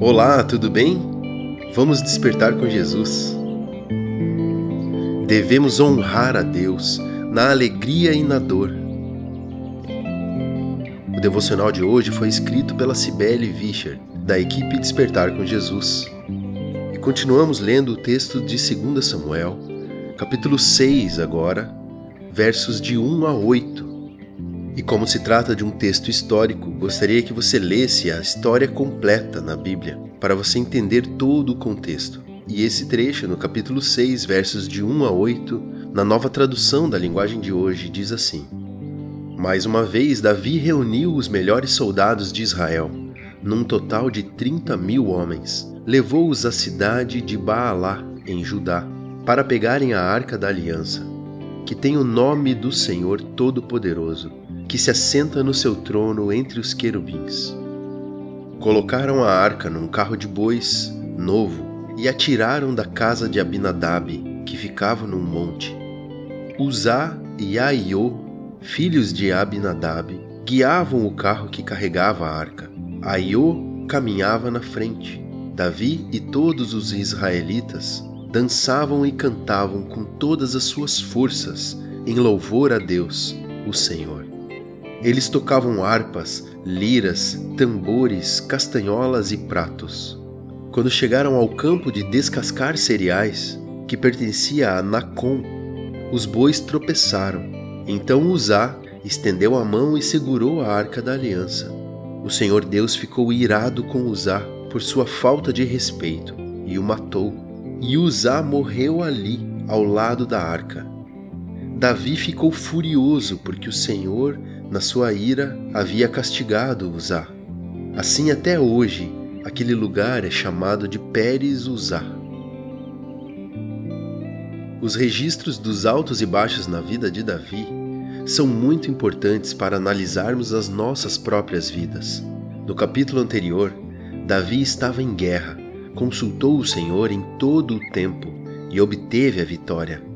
Olá, tudo bem? Vamos despertar com Jesus. Devemos honrar a Deus na alegria e na dor. O devocional de hoje foi escrito pela Cibele Vischer, da equipe Despertar com Jesus. E continuamos lendo o texto de 2 Samuel, capítulo 6 agora, versos de 1 a 8. E como se trata de um texto histórico, gostaria que você lesse a história completa na Bíblia, para você entender todo o contexto. E esse trecho, no capítulo 6, versos de 1 a 8, na nova tradução da linguagem de hoje, diz assim: Mais uma vez, Davi reuniu os melhores soldados de Israel, num total de 30 mil homens. Levou-os à cidade de Baalá, em Judá, para pegarem a arca da aliança, que tem o nome do Senhor Todo-Poderoso que se assenta no seu trono entre os querubins. Colocaram a arca num carro de bois novo e a tiraram da casa de Abinadab, que ficava num monte. Uzá e Aiô, filhos de Abinadab, guiavam o carro que carregava a arca. Aiô caminhava na frente. Davi e todos os israelitas dançavam e cantavam com todas as suas forças em louvor a Deus, o Senhor. Eles tocavam harpas, liras, tambores, castanholas e pratos. Quando chegaram ao campo de descascar cereais, que pertencia a Nacon, os bois tropeçaram. Então Uzá estendeu a mão e segurou a arca da aliança. O Senhor Deus ficou irado com Uzá por sua falta de respeito e o matou. E Uzá morreu ali, ao lado da arca. Davi ficou furioso porque o Senhor na sua ira, havia castigado Uzá. Assim até hoje, aquele lugar é chamado de Pérez Uzá. Os registros dos altos e baixos na vida de Davi são muito importantes para analisarmos as nossas próprias vidas. No capítulo anterior, Davi estava em guerra, consultou o Senhor em todo o tempo e obteve a vitória.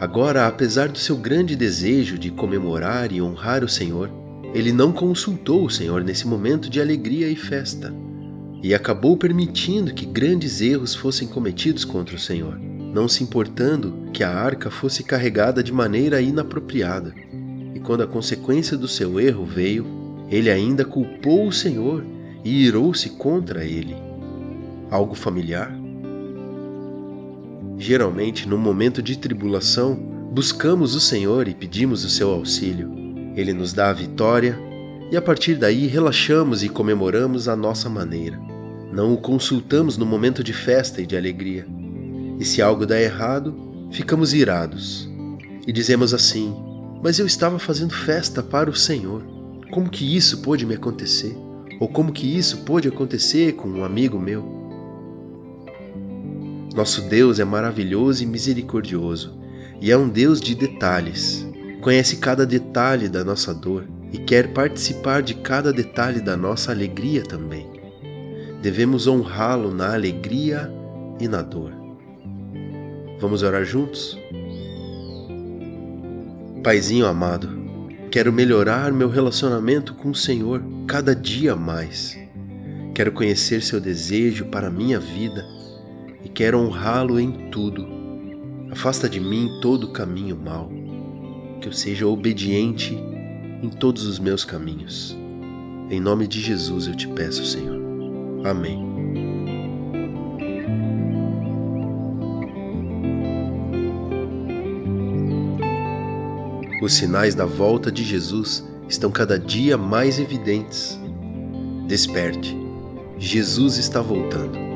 Agora, apesar do seu grande desejo de comemorar e honrar o Senhor, ele não consultou o Senhor nesse momento de alegria e festa, e acabou permitindo que grandes erros fossem cometidos contra o Senhor, não se importando que a arca fosse carregada de maneira inapropriada. E quando a consequência do seu erro veio, ele ainda culpou o Senhor e irou-se contra ele. Algo familiar? Geralmente, no momento de tribulação, buscamos o Senhor e pedimos o seu auxílio. Ele nos dá a vitória e a partir daí relaxamos e comemoramos à nossa maneira. Não o consultamos no momento de festa e de alegria. E se algo dá errado, ficamos irados e dizemos assim: Mas eu estava fazendo festa para o Senhor. Como que isso pôde me acontecer? Ou como que isso pôde acontecer com um amigo meu? Nosso Deus é maravilhoso e misericordioso, e é um Deus de detalhes. Conhece cada detalhe da nossa dor e quer participar de cada detalhe da nossa alegria também. Devemos honrá-lo na alegria e na dor. Vamos orar juntos? Paizinho amado, quero melhorar meu relacionamento com o Senhor cada dia mais. Quero conhecer seu desejo para a minha vida e quero honrá-lo em tudo. Afasta de mim todo caminho mau, que eu seja obediente em todos os meus caminhos. Em nome de Jesus eu te peço, Senhor. Amém. Os sinais da volta de Jesus estão cada dia mais evidentes. Desperte, Jesus está voltando.